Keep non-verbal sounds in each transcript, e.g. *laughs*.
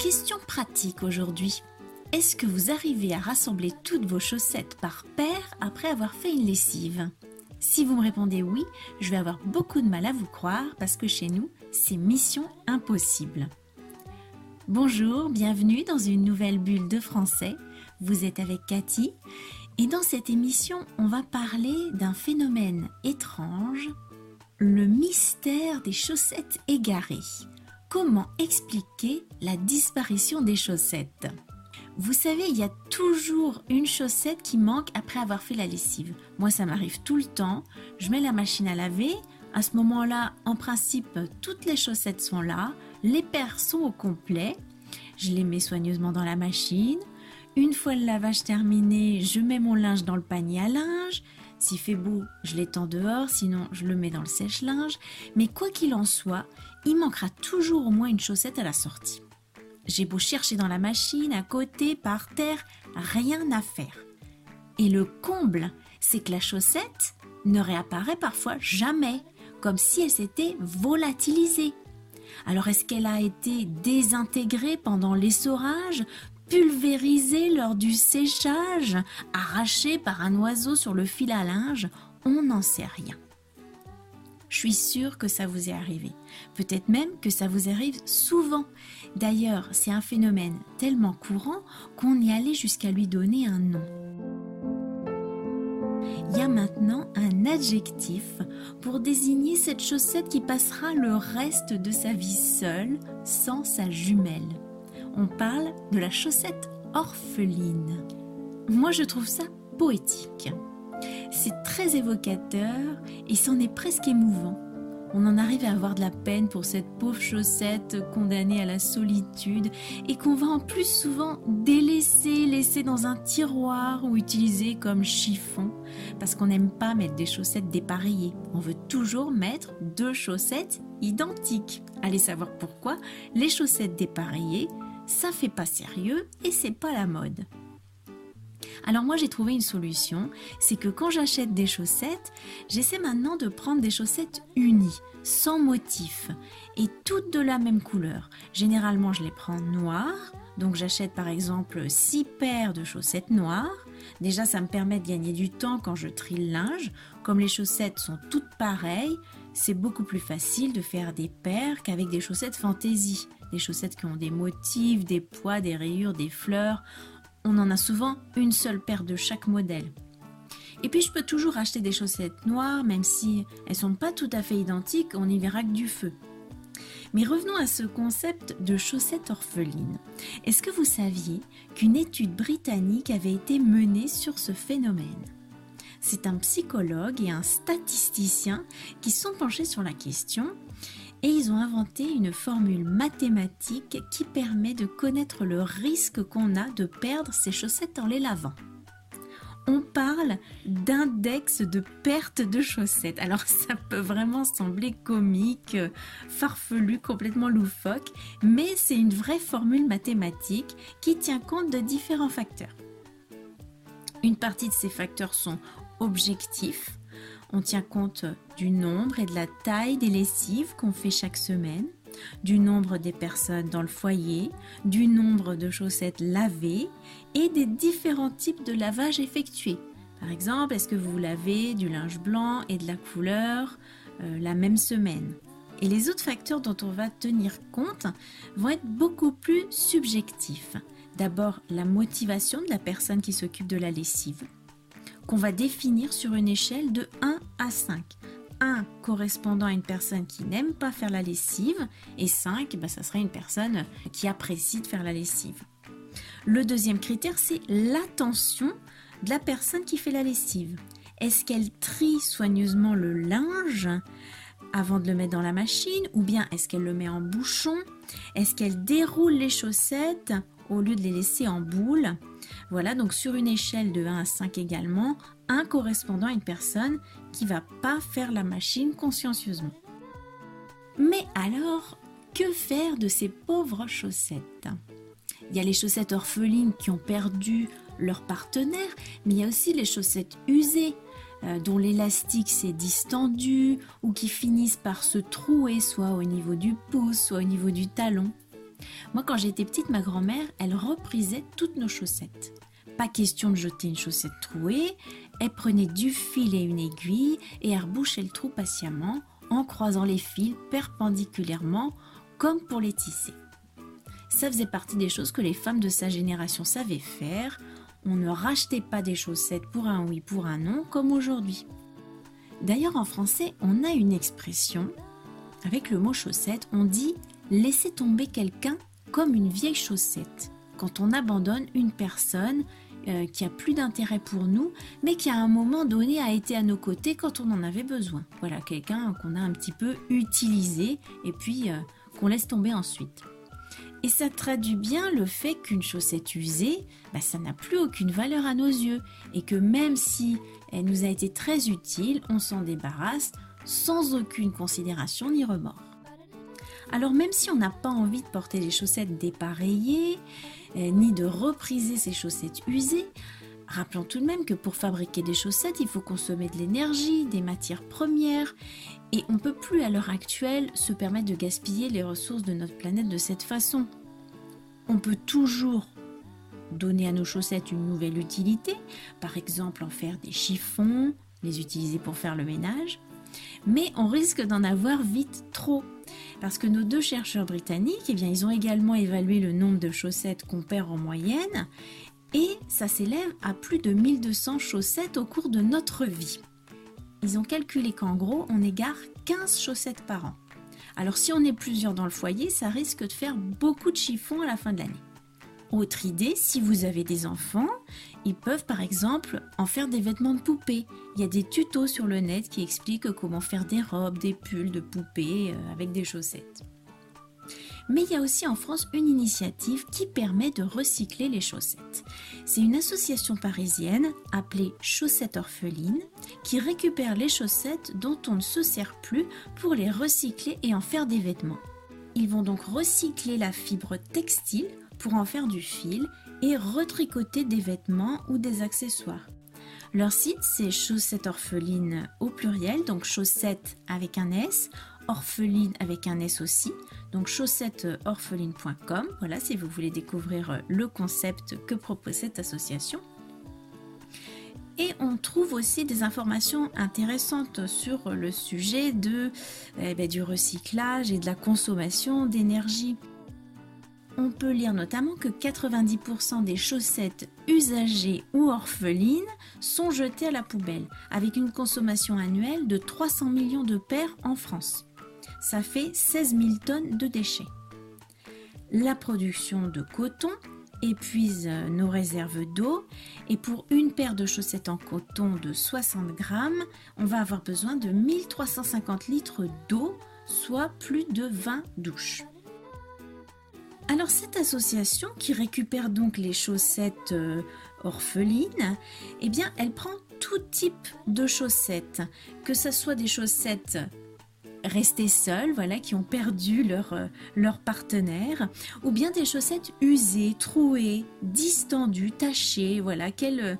Question pratique aujourd'hui. Est-ce que vous arrivez à rassembler toutes vos chaussettes par paire après avoir fait une lessive? Si vous me répondez oui, je vais avoir beaucoup de mal à vous croire parce que chez nous, c'est mission impossible. Bonjour, bienvenue dans une nouvelle bulle de français. Vous êtes avec Cathy et dans cette émission, on va parler d'un phénomène étrange, le mystère des chaussettes égarées. Comment expliquer la disparition des chaussettes Vous savez, il y a toujours une chaussette qui manque après avoir fait la lessive. Moi, ça m'arrive tout le temps. Je mets la machine à laver. À ce moment-là, en principe, toutes les chaussettes sont là. Les paires sont au complet. Je les mets soigneusement dans la machine. Une fois le lavage terminé, je mets mon linge dans le panier à linge. S'il fait beau, je l'étends dehors, sinon je le mets dans le sèche-linge. Mais quoi qu'il en soit, il manquera toujours au moins une chaussette à la sortie. J'ai beau chercher dans la machine, à côté, par terre, rien à faire. Et le comble, c'est que la chaussette ne réapparaît parfois jamais, comme si elle s'était volatilisée. Alors est-ce qu'elle a été désintégrée pendant l'essorage, pulvérisée lors du séchage, arrachée par un oiseau sur le fil à linge On n'en sait rien. Je suis sûre que ça vous est arrivé. Peut-être même que ça vous arrive souvent. D'ailleurs, c'est un phénomène tellement courant qu'on y allait jusqu'à lui donner un nom. Il y a maintenant un adjectif pour désigner cette chaussette qui passera le reste de sa vie seule, sans sa jumelle. On parle de la chaussette orpheline. Moi, je trouve ça poétique. C'est très évocateur et c'en est presque émouvant. On en arrive à avoir de la peine pour cette pauvre chaussette condamnée à la solitude et qu'on va en plus souvent délaisser, laisser dans un tiroir ou utiliser comme chiffon parce qu'on n'aime pas mettre des chaussettes dépareillées. On veut toujours mettre deux chaussettes identiques. Allez savoir pourquoi, les chaussettes dépareillées, ça fait pas sérieux et c'est pas la mode. Alors moi j'ai trouvé une solution, c'est que quand j'achète des chaussettes, j'essaie maintenant de prendre des chaussettes unies, sans motif, et toutes de la même couleur. Généralement je les prends noires, donc j'achète par exemple 6 paires de chaussettes noires. Déjà ça me permet de gagner du temps quand je trie le linge. Comme les chaussettes sont toutes pareilles, c'est beaucoup plus facile de faire des paires qu'avec des chaussettes fantaisie. Des chaussettes qui ont des motifs, des poids, des rayures, des fleurs on en a souvent une seule paire de chaque modèle. Et puis je peux toujours acheter des chaussettes noires, même si elles sont pas tout à fait identiques, on y verra que du feu. Mais revenons à ce concept de chaussettes orphelines. Est-ce que vous saviez qu'une étude britannique avait été menée sur ce phénomène? C'est un psychologue et un statisticien qui sont penchés sur la question et ils ont inventé une formule mathématique qui permet de connaître le risque qu'on a de perdre ses chaussettes en les lavant. On parle d'index de perte de chaussettes. Alors *laughs* ça peut vraiment sembler comique, farfelu, complètement loufoque, mais c'est une vraie formule mathématique qui tient compte de différents facteurs. Une partie de ces facteurs sont objectifs, on tient compte du nombre et de la taille des lessives qu'on fait chaque semaine, du nombre des personnes dans le foyer, du nombre de chaussettes lavées et des différents types de lavage effectués. Par exemple, est-ce que vous lavez du linge blanc et de la couleur euh, la même semaine? Et les autres facteurs dont on va tenir compte vont être beaucoup plus subjectifs. D'abord, la motivation de la personne qui s'occupe de la lessive, qu'on va définir sur une échelle de 1 à 5. 1 correspondant à une personne qui n'aime pas faire la lessive et 5, bah, ça serait une personne qui apprécie de faire la lessive. Le deuxième critère, c'est l'attention de la personne qui fait la lessive. Est-ce qu'elle trie soigneusement le linge avant de le mettre dans la machine ou bien est-ce qu'elle le met en bouchon? Est-ce qu'elle déroule les chaussettes au lieu de les laisser en boule Voilà, donc sur une échelle de 1 à 5 également, un correspondant à une personne qui va pas faire la machine consciencieusement. Mais alors, que faire de ces pauvres chaussettes? Il y a les chaussettes orphelines qui ont perdu leur partenaire, mais il y a aussi les chaussettes usées euh, dont l'élastique s'est distendu ou qui finissent par se trouer soit au niveau du pouce, soit au niveau du talon. Moi, quand j'étais petite, ma grand-mère, elle reprisait toutes nos chaussettes. Pas question de jeter une chaussette trouée, elle prenait du fil et une aiguille et elle rebouchait le trou patiemment en croisant les fils perpendiculairement comme pour les tisser. Ça faisait partie des choses que les femmes de sa génération savaient faire on ne rachetait pas des chaussettes pour un oui, pour un non, comme aujourd'hui. D'ailleurs, en français, on a une expression, avec le mot chaussette, on dit laisser tomber quelqu'un comme une vieille chaussette, quand on abandonne une personne euh, qui a plus d'intérêt pour nous, mais qui à un moment donné a été à nos côtés quand on en avait besoin. Voilà, quelqu'un qu'on a un petit peu utilisé et puis euh, qu'on laisse tomber ensuite. Et ça traduit bien le fait qu'une chaussette usée, bah, ça n'a plus aucune valeur à nos yeux et que même si elle nous a été très utile, on s'en débarrasse sans aucune considération ni remords. Alors même si on n'a pas envie de porter des chaussettes dépareillées, euh, ni de repriser ces chaussettes usées, rappelons tout de même que pour fabriquer des chaussettes, il faut consommer de l'énergie, des matières premières, et on ne peut plus à l'heure actuelle se permettre de gaspiller les ressources de notre planète de cette façon. On peut toujours donner à nos chaussettes une nouvelle utilité, par exemple en faire des chiffons, les utiliser pour faire le ménage, mais on risque d'en avoir vite trop. Parce que nos deux chercheurs britanniques, eh bien, ils ont également évalué le nombre de chaussettes qu'on perd en moyenne, et ça s'élève à plus de 1200 chaussettes au cours de notre vie ils ont calculé qu'en gros, on égare 15 chaussettes par an. Alors si on est plusieurs dans le foyer, ça risque de faire beaucoup de chiffons à la fin de l'année. Autre idée, si vous avez des enfants, ils peuvent par exemple en faire des vêtements de poupée. Il y a des tutos sur le net qui expliquent comment faire des robes, des pulls de poupées euh, avec des chaussettes. Mais il y a aussi en France une initiative qui permet de recycler les chaussettes. C'est une association parisienne appelée Chaussettes Orphelines qui récupère les chaussettes dont on ne se sert plus pour les recycler et en faire des vêtements. Ils vont donc recycler la fibre textile pour en faire du fil et retricoter des vêtements ou des accessoires. Leur site, c'est chaussettes orphelines au pluriel, donc chaussettes avec un S, orpheline avec un S aussi, donc chaussettesorpheline.com. Voilà, si vous voulez découvrir le concept que propose cette association. Et on trouve aussi des informations intéressantes sur le sujet eh ben, du recyclage et de la consommation d'énergie. On peut lire notamment que 90% des chaussettes usagées ou orphelines sont jetées à la poubelle, avec une consommation annuelle de 300 millions de paires en France ça fait 16 000 tonnes de déchets. La production de coton épuise nos réserves d'eau et pour une paire de chaussettes en coton de 60 grammes, on va avoir besoin de 1350 litres d'eau, soit plus de 20 douches. Alors cette association qui récupère donc les chaussettes euh, orphelines, eh bien elle prend tout type de chaussettes, que ce soit des chaussettes restés seuls, voilà, qui ont perdu leur, euh, leur partenaire, ou bien des chaussettes usées, trouées, distendues, tachées, voilà, quelles,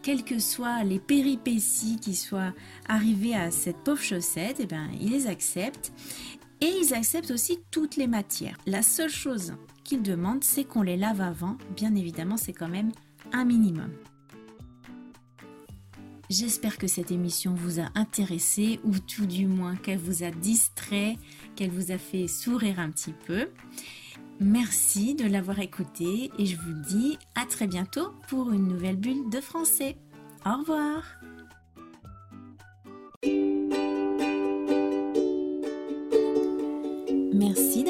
quelles que soient les péripéties qui soient arrivées à cette pauvre chaussette, eh ben, ils les acceptent. Et ils acceptent aussi toutes les matières. La seule chose qu'ils demandent, c'est qu'on les lave avant. Bien évidemment, c'est quand même un minimum. J'espère que cette émission vous a intéressé ou tout du moins qu'elle vous a distrait, qu'elle vous a fait sourire un petit peu. Merci de l'avoir écouté et je vous dis à très bientôt pour une nouvelle bulle de français. Au revoir